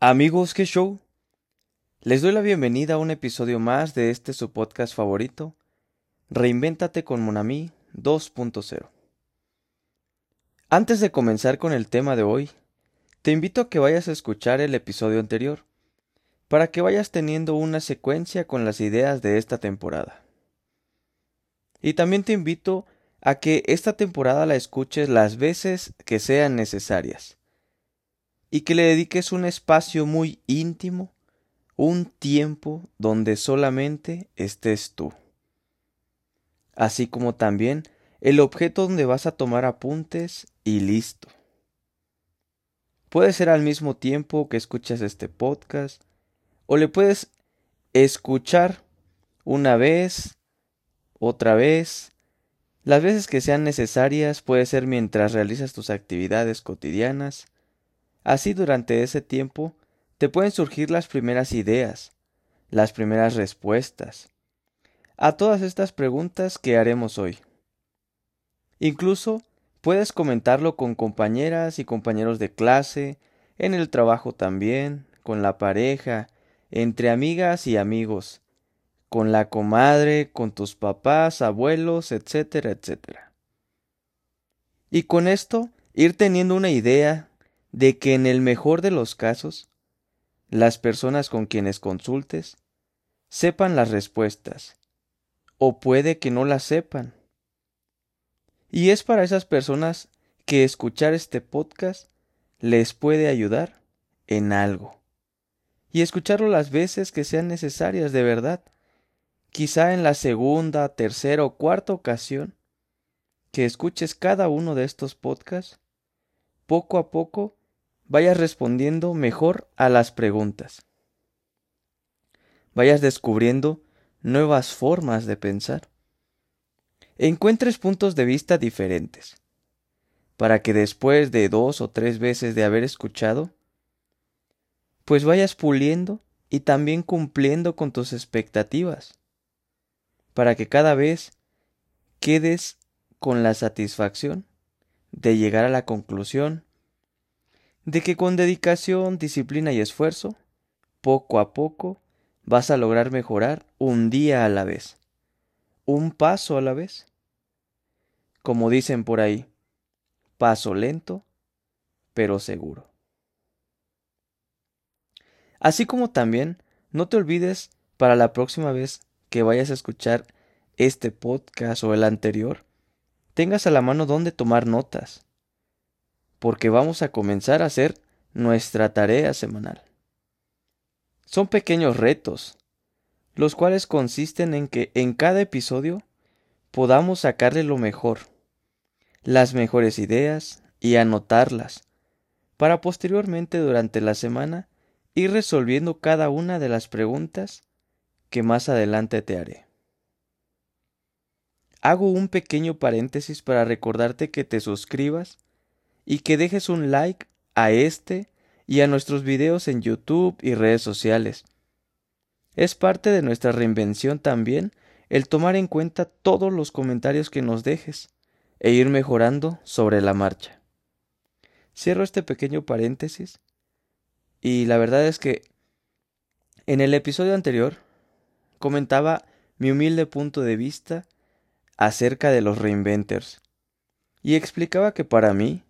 Amigos, ¿qué show? Les doy la bienvenida a un episodio más de este su podcast favorito, Reinvéntate con Monami 2.0. Antes de comenzar con el tema de hoy, te invito a que vayas a escuchar el episodio anterior, para que vayas teniendo una secuencia con las ideas de esta temporada. Y también te invito a que esta temporada la escuches las veces que sean necesarias y que le dediques un espacio muy íntimo, un tiempo donde solamente estés tú. Así como también el objeto donde vas a tomar apuntes y listo. Puede ser al mismo tiempo que escuchas este podcast o le puedes escuchar una vez, otra vez, las veces que sean necesarias, puede ser mientras realizas tus actividades cotidianas, Así durante ese tiempo te pueden surgir las primeras ideas, las primeras respuestas a todas estas preguntas que haremos hoy. Incluso puedes comentarlo con compañeras y compañeros de clase, en el trabajo también, con la pareja, entre amigas y amigos, con la comadre, con tus papás, abuelos, etcétera, etcétera. Y con esto ir teniendo una idea de que en el mejor de los casos, las personas con quienes consultes sepan las respuestas, o puede que no las sepan. Y es para esas personas que escuchar este podcast les puede ayudar en algo. Y escucharlo las veces que sean necesarias de verdad. Quizá en la segunda, tercera o cuarta ocasión que escuches cada uno de estos podcasts, poco a poco vayas respondiendo mejor a las preguntas. Vayas descubriendo nuevas formas de pensar. Encuentres puntos de vista diferentes, para que después de dos o tres veces de haber escuchado, pues vayas puliendo y también cumpliendo con tus expectativas, para que cada vez quedes con la satisfacción de llegar a la conclusión de que con dedicación, disciplina y esfuerzo, poco a poco, vas a lograr mejorar un día a la vez, un paso a la vez. Como dicen por ahí, paso lento, pero seguro. Así como también, no te olvides para la próxima vez que vayas a escuchar este podcast o el anterior, tengas a la mano donde tomar notas porque vamos a comenzar a hacer nuestra tarea semanal. Son pequeños retos, los cuales consisten en que en cada episodio podamos sacarle lo mejor, las mejores ideas y anotarlas, para posteriormente durante la semana ir resolviendo cada una de las preguntas que más adelante te haré. Hago un pequeño paréntesis para recordarte que te suscribas y que dejes un like a este y a nuestros videos en YouTube y redes sociales. Es parte de nuestra reinvención también el tomar en cuenta todos los comentarios que nos dejes e ir mejorando sobre la marcha. Cierro este pequeño paréntesis y la verdad es que en el episodio anterior comentaba mi humilde punto de vista acerca de los reinventers y explicaba que para mí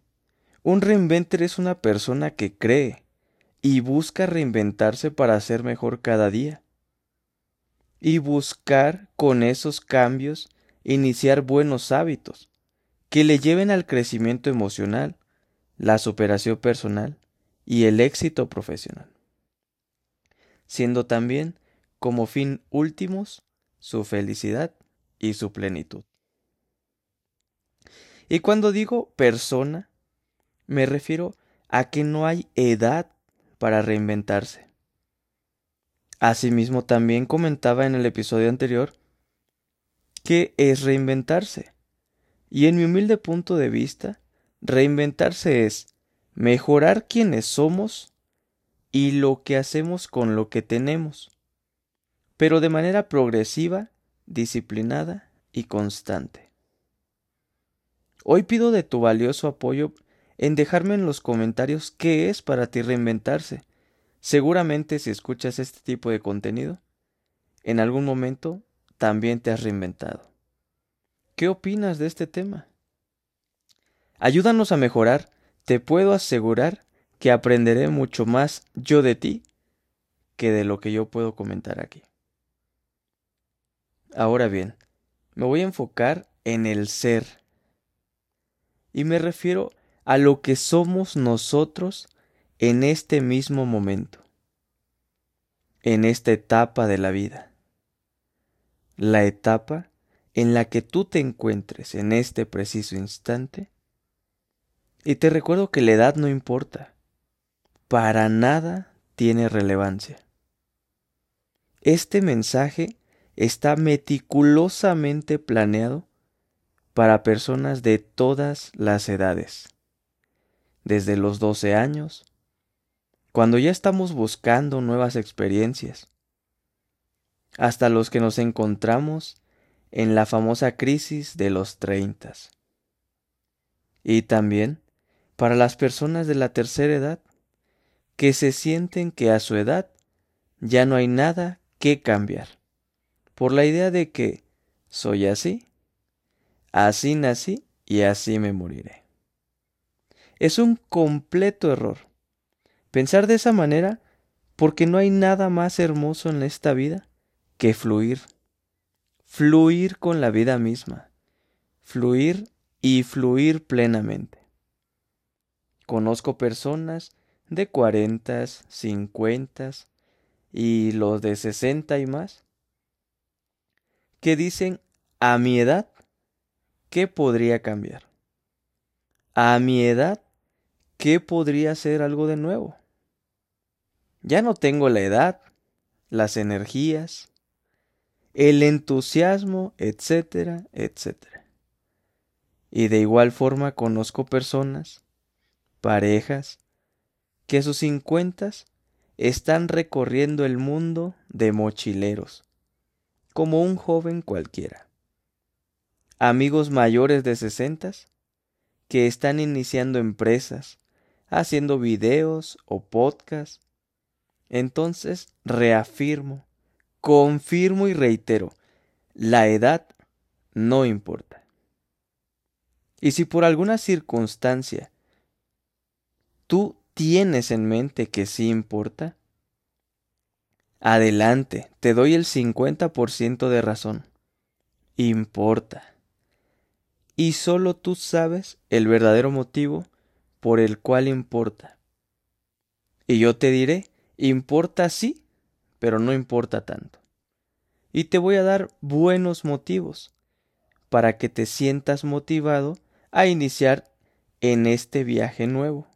un reinventor es una persona que cree y busca reinventarse para ser mejor cada día. Y buscar con esos cambios iniciar buenos hábitos que le lleven al crecimiento emocional, la superación personal y el éxito profesional, siendo también como fin últimos su felicidad y su plenitud. Y cuando digo persona, me refiero a que no hay edad para reinventarse. Asimismo, también comentaba en el episodio anterior que es reinventarse. Y en mi humilde punto de vista, reinventarse es mejorar quienes somos y lo que hacemos con lo que tenemos, pero de manera progresiva, disciplinada y constante. Hoy pido de tu valioso apoyo en dejarme en los comentarios qué es para ti reinventarse, Seguramente si escuchas este tipo de contenido, en algún momento también te has reinventado. ¿Qué opinas de este tema? Ayúdanos a mejorar, te puedo asegurar que aprenderé mucho más yo de ti que de lo que yo puedo comentar aquí. Ahora bien, me voy a enfocar en el ser. Y me refiero a lo que somos nosotros en este mismo momento, en esta etapa de la vida. La etapa en la que tú te encuentres en este preciso instante. Y te recuerdo que la edad no importa, para nada tiene relevancia. Este mensaje está meticulosamente planeado para personas de todas las edades, desde los 12 años, cuando ya estamos buscando nuevas experiencias, hasta los que nos encontramos en la famosa crisis de los 30. Y también para las personas de la tercera edad, que se sienten que a su edad ya no hay nada que cambiar, por la idea de que soy así, así nací y así me moriré. Es un completo error. Pensar de esa manera porque no hay nada más hermoso en esta vida que fluir. Fluir con la vida misma. Fluir y fluir plenamente. Conozco personas de cuarentas, cincuentas y los de sesenta y más que dicen a mi edad ¿qué podría cambiar? A mi edad ¿qué podría ser algo de nuevo? Ya no tengo la edad, las energías, el entusiasmo, etcétera, etcétera. Y de igual forma conozco personas, parejas, que a sus cincuentas están recorriendo el mundo de mochileros, como un joven cualquiera. Amigos mayores de sesentas que están iniciando empresas, haciendo videos o podcasts. Entonces reafirmo, confirmo y reitero, la edad no importa. Y si por alguna circunstancia tú tienes en mente que sí importa, adelante, te doy el 50% de razón. Importa. Y solo tú sabes el verdadero motivo por el cual importa. Y yo te diré, importa sí, pero no importa tanto. Y te voy a dar buenos motivos para que te sientas motivado a iniciar en este viaje nuevo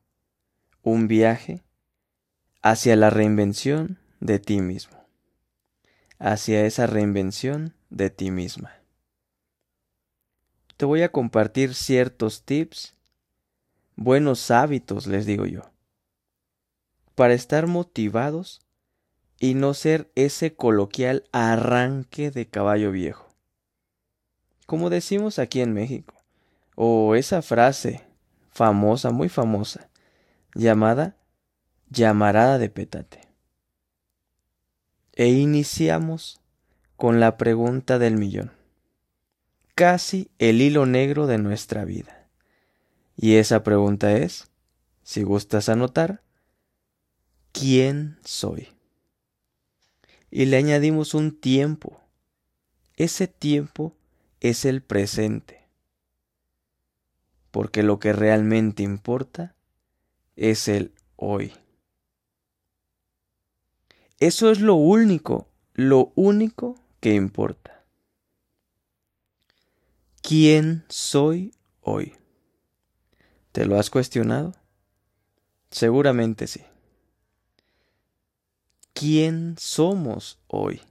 un viaje hacia la reinvención de ti mismo, hacia esa reinvención de ti misma. Te voy a compartir ciertos tips, buenos hábitos, les digo yo, para estar motivados y no ser ese coloquial arranque de caballo viejo. Como decimos aquí en México, o esa frase famosa, muy famosa, llamada Llamarada de Petate. E iniciamos con la pregunta del millón, casi el hilo negro de nuestra vida. Y esa pregunta es, si gustas anotar, ¿quién soy? Y le añadimos un tiempo. Ese tiempo es el presente. Porque lo que realmente importa es el hoy. Eso es lo único, lo único que importa. ¿Quién soy hoy? ¿Te lo has cuestionado? Seguramente sí. ¿Quién somos hoy?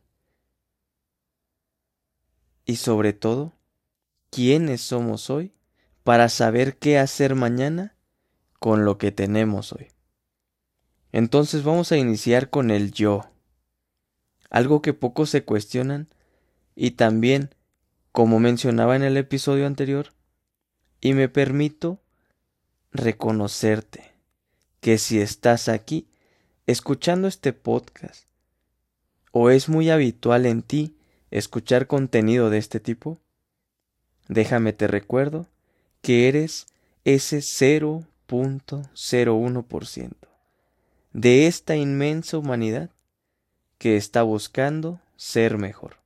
Y sobre todo, ¿quiénes somos hoy para saber qué hacer mañana con lo que tenemos hoy. Entonces vamos a iniciar con el yo, algo que pocos se cuestionan y también, como mencionaba en el episodio anterior, y me permito reconocerte que si estás aquí escuchando este podcast, o es muy habitual en ti escuchar contenido de este tipo, déjame te recuerdo que eres ese 0.01% de esta inmensa humanidad que está buscando ser mejor.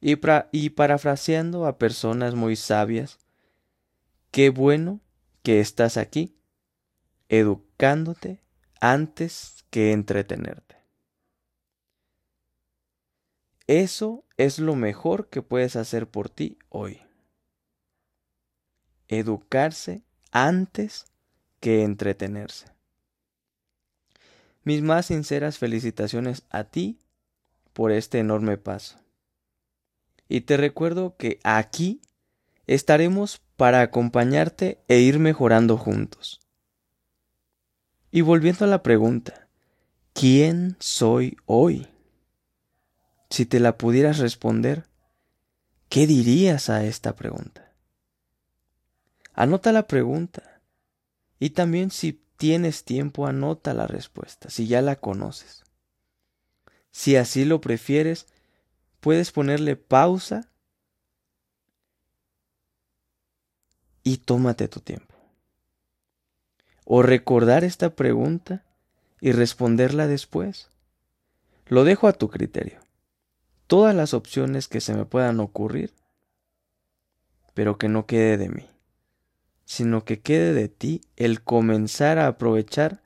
Y, y parafraseando a personas muy sabias, qué bueno que estás aquí, educándote antes que entretenerte. Eso es lo mejor que puedes hacer por ti hoy. Educarse antes que entretenerse. Mis más sinceras felicitaciones a ti por este enorme paso. Y te recuerdo que aquí estaremos para acompañarte e ir mejorando juntos. Y volviendo a la pregunta, ¿quién soy hoy? Si te la pudieras responder, ¿qué dirías a esta pregunta? Anota la pregunta y también si tienes tiempo anota la respuesta, si ya la conoces. Si así lo prefieres, puedes ponerle pausa y tómate tu tiempo. O recordar esta pregunta y responderla después. Lo dejo a tu criterio. Todas las opciones que se me puedan ocurrir, pero que no quede de mí, sino que quede de ti el comenzar a aprovechar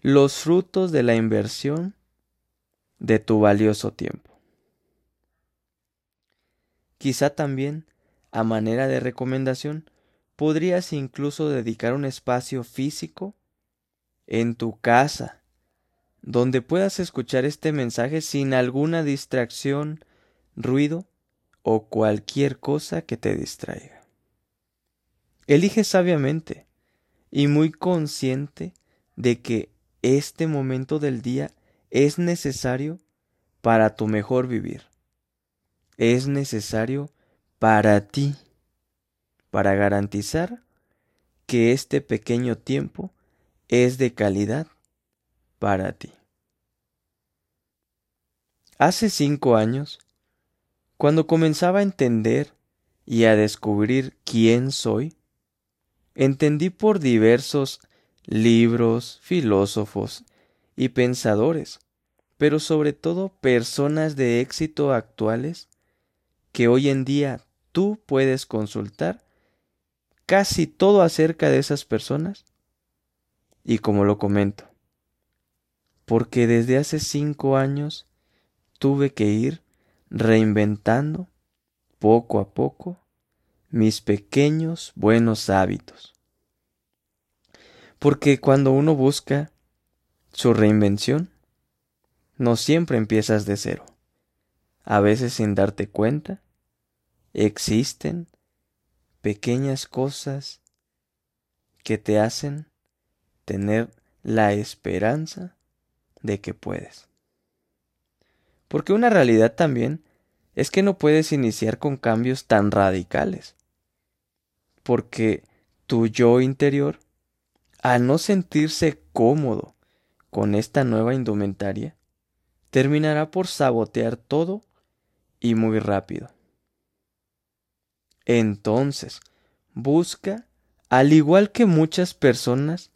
los frutos de la inversión de tu valioso tiempo. Quizá también, a manera de recomendación, podrías incluso dedicar un espacio físico en tu casa, donde puedas escuchar este mensaje sin alguna distracción, ruido o cualquier cosa que te distraiga. Elige sabiamente y muy consciente de que este momento del día es necesario para tu mejor vivir. Es necesario para ti, para garantizar que este pequeño tiempo es de calidad para ti. Hace cinco años, cuando comenzaba a entender y a descubrir quién soy, entendí por diversos libros, filósofos y pensadores, pero sobre todo personas de éxito actuales que hoy en día tú puedes consultar casi todo acerca de esas personas. Y como lo comento, porque desde hace cinco años tuve que ir reinventando poco a poco mis pequeños buenos hábitos. Porque cuando uno busca su reinvención, no siempre empiezas de cero. A veces sin darte cuenta, existen pequeñas cosas que te hacen tener la esperanza de que puedes. Porque una realidad también es que no puedes iniciar con cambios tan radicales. Porque tu yo interior, al no sentirse cómodo con esta nueva indumentaria, terminará por sabotear todo y muy rápido. Entonces, busca, al igual que muchas personas,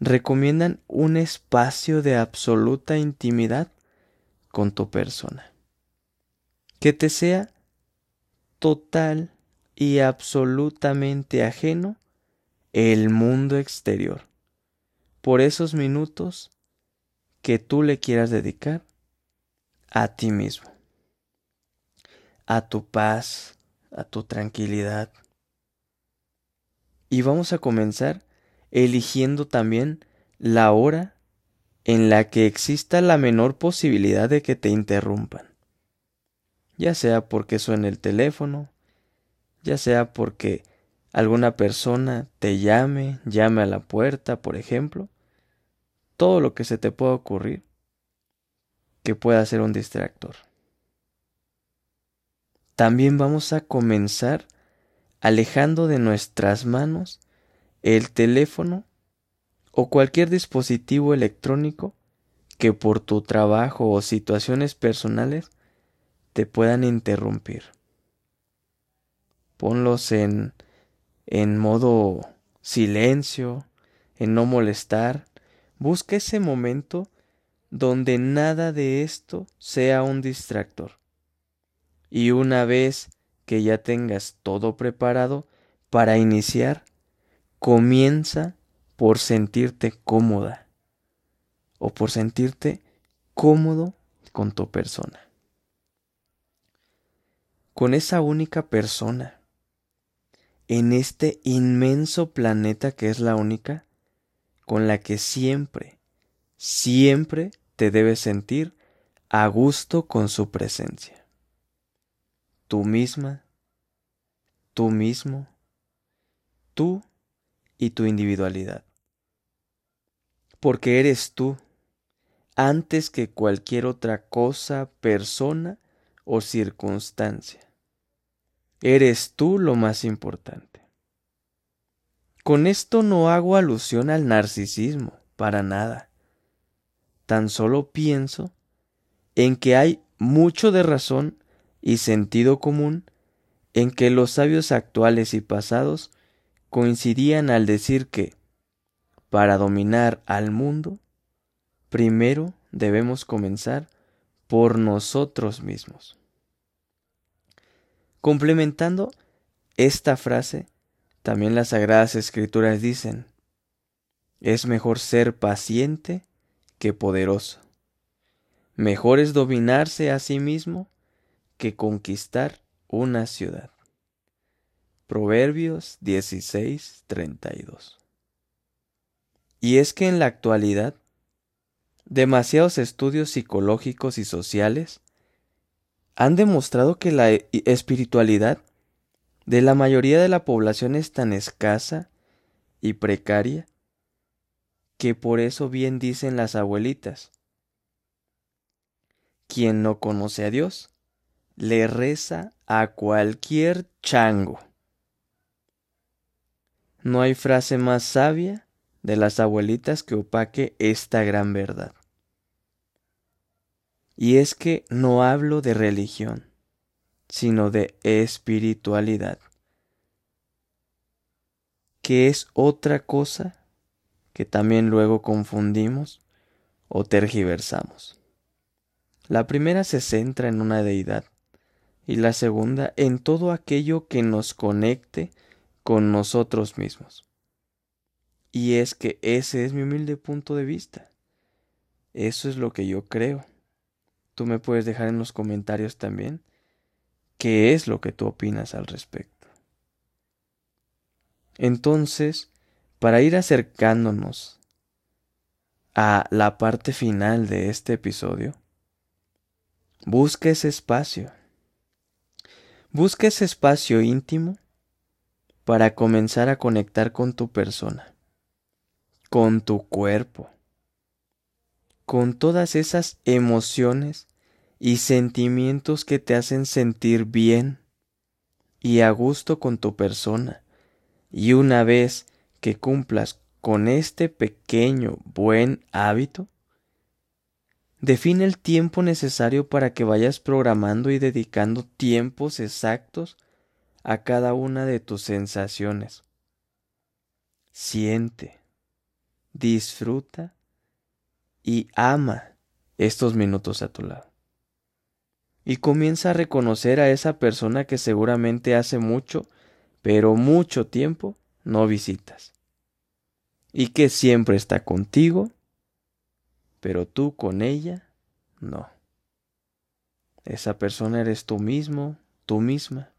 recomiendan un espacio de absoluta intimidad con tu persona. Que te sea total y absolutamente ajeno el mundo exterior. Por esos minutos que tú le quieras dedicar a ti mismo, a tu paz, a tu tranquilidad. Y vamos a comenzar eligiendo también la hora en la que exista la menor posibilidad de que te interrumpan. Ya sea porque suene el teléfono, ya sea porque alguna persona te llame, llame a la puerta, por ejemplo, todo lo que se te pueda ocurrir que pueda ser un distractor. También vamos a comenzar alejando de nuestras manos el teléfono o cualquier dispositivo electrónico que por tu trabajo o situaciones personales te puedan interrumpir. Ponlos en, en modo silencio, en no molestar. Busca ese momento donde nada de esto sea un distractor. Y una vez que ya tengas todo preparado para iniciar, comienza por sentirte cómoda o por sentirte cómodo con tu persona. Con esa única persona en este inmenso planeta que es la única con la que siempre, siempre te debes sentir a gusto con su presencia. Tú misma, tú mismo, tú y tu individualidad. Porque eres tú, antes que cualquier otra cosa, persona o circunstancia. Eres tú lo más importante. Con esto no hago alusión al narcisismo, para nada. Tan solo pienso en que hay mucho de razón y sentido común en que los sabios actuales y pasados coincidían al decir que, para dominar al mundo, primero debemos comenzar por nosotros mismos. Complementando esta frase, también las Sagradas Escrituras dicen, es mejor ser paciente que poderoso. Mejor es dominarse a sí mismo que conquistar una ciudad. Proverbios 16, 32. Y es que en la actualidad, demasiados estudios psicológicos y sociales han demostrado que la e, espiritualidad de la mayoría de la población es tan escasa y precaria que por eso bien dicen las abuelitas, quien no conoce a Dios, le reza a cualquier chango. No hay frase más sabia de las abuelitas que opaque esta gran verdad. Y es que no hablo de religión, sino de espiritualidad, que es otra cosa que también luego confundimos o tergiversamos. La primera se centra en una deidad y la segunda en todo aquello que nos conecte con nosotros mismos. Y es que ese es mi humilde punto de vista. Eso es lo que yo creo. Tú me puedes dejar en los comentarios también qué es lo que tú opinas al respecto. Entonces, para ir acercándonos a la parte final de este episodio, busca ese espacio. Busca ese espacio íntimo para comenzar a conectar con tu persona, con tu cuerpo, con todas esas emociones y sentimientos que te hacen sentir bien y a gusto con tu persona. Y una vez que cumplas con este pequeño buen hábito, define el tiempo necesario para que vayas programando y dedicando tiempos exactos a cada una de tus sensaciones. Siente, disfruta y ama estos minutos a tu lado. Y comienza a reconocer a esa persona que seguramente hace mucho, pero mucho tiempo no visitas. Y que siempre está contigo, pero tú con ella no. Esa persona eres tú mismo, tú misma.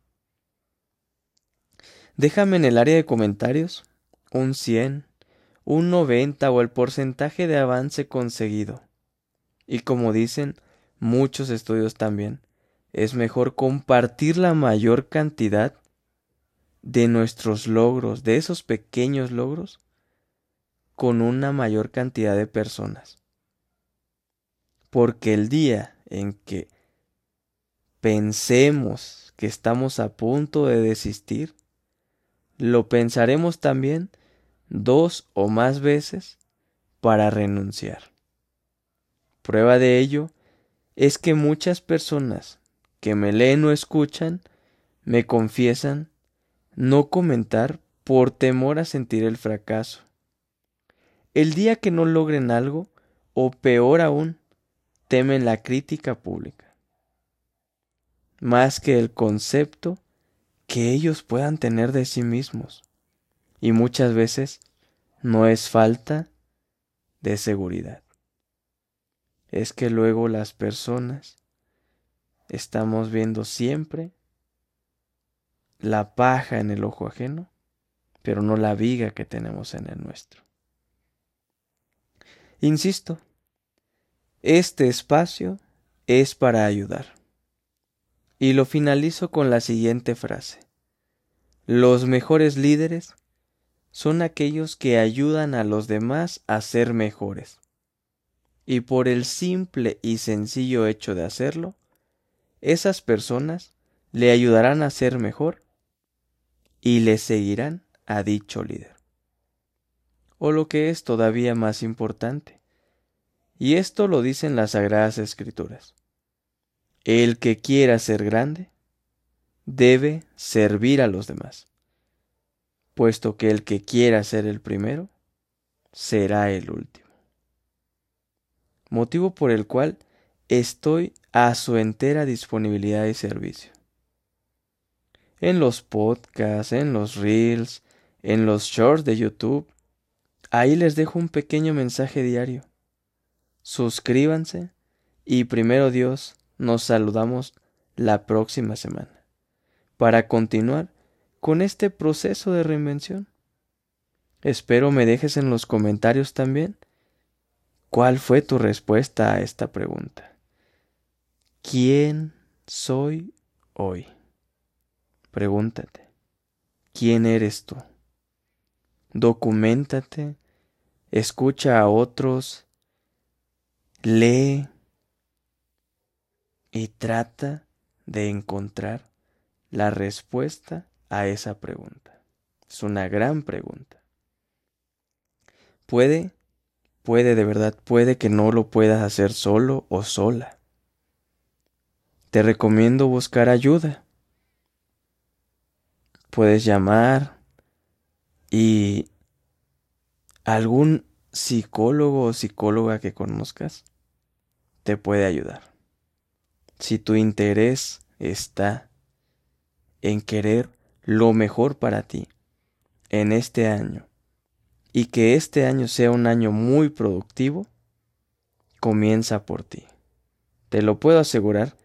Déjame en el área de comentarios un 100, un 90 o el porcentaje de avance conseguido. Y como dicen muchos estudios también, es mejor compartir la mayor cantidad de nuestros logros, de esos pequeños logros, con una mayor cantidad de personas. Porque el día en que pensemos que estamos a punto de desistir, lo pensaremos también dos o más veces para renunciar. Prueba de ello es que muchas personas que me leen o escuchan me confiesan no comentar por temor a sentir el fracaso. El día que no logren algo, o peor aún, temen la crítica pública, más que el concepto que ellos puedan tener de sí mismos. Y muchas veces no es falta de seguridad. Es que luego las personas estamos viendo siempre la paja en el ojo ajeno, pero no la viga que tenemos en el nuestro. Insisto, este espacio es para ayudar. Y lo finalizo con la siguiente frase. Los mejores líderes son aquellos que ayudan a los demás a ser mejores. Y por el simple y sencillo hecho de hacerlo, esas personas le ayudarán a ser mejor y le seguirán a dicho líder. O lo que es todavía más importante, y esto lo dicen las Sagradas Escrituras. El que quiera ser grande debe servir a los demás, puesto que el que quiera ser el primero será el último. Motivo por el cual estoy a su entera disponibilidad y servicio en los podcasts, en los reels, en los shorts de YouTube. Ahí les dejo un pequeño mensaje diario. Suscríbanse y primero Dios nos saludamos la próxima semana para continuar con este proceso de reinvención. Espero me dejes en los comentarios también cuál fue tu respuesta a esta pregunta. ¿Quién soy hoy? Pregúntate, ¿quién eres tú? Documentate, escucha a otros, lee y trata de encontrar la respuesta a esa pregunta. Es una gran pregunta. Puede, puede de verdad, puede que no lo puedas hacer solo o sola. Te recomiendo buscar ayuda puedes llamar y algún psicólogo o psicóloga que conozcas te puede ayudar. Si tu interés está en querer lo mejor para ti en este año y que este año sea un año muy productivo, comienza por ti. Te lo puedo asegurar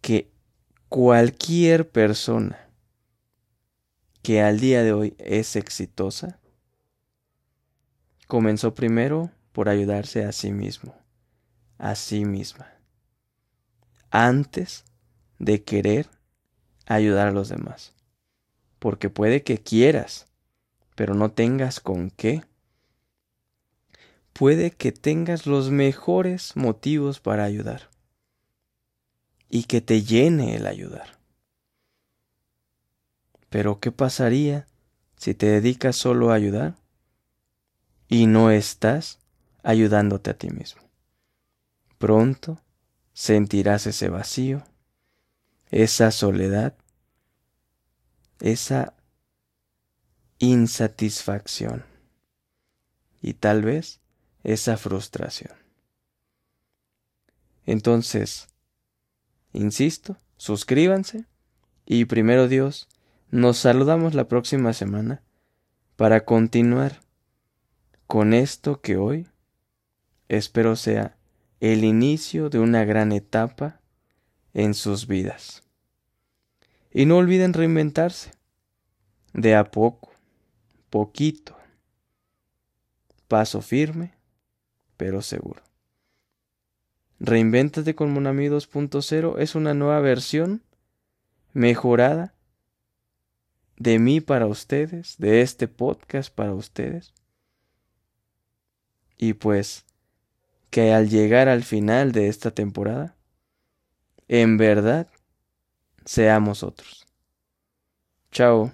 que cualquier persona que al día de hoy es exitosa, comenzó primero por ayudarse a sí mismo, a sí misma, antes de querer ayudar a los demás. Porque puede que quieras, pero no tengas con qué. Puede que tengas los mejores motivos para ayudar y que te llene el ayudar. Pero ¿qué pasaría si te dedicas solo a ayudar y no estás ayudándote a ti mismo? Pronto sentirás ese vacío, esa soledad, esa insatisfacción y tal vez esa frustración. Entonces, insisto, suscríbanse y primero Dios, nos saludamos la próxima semana para continuar con esto que hoy espero sea el inicio de una gran etapa en sus vidas. Y no olviden reinventarse, de a poco, poquito, paso firme, pero seguro. Reinvéntate con Monami 2.0 es una nueva versión mejorada de mí para ustedes, de este podcast para ustedes. Y pues que al llegar al final de esta temporada, en verdad, seamos otros. Chao.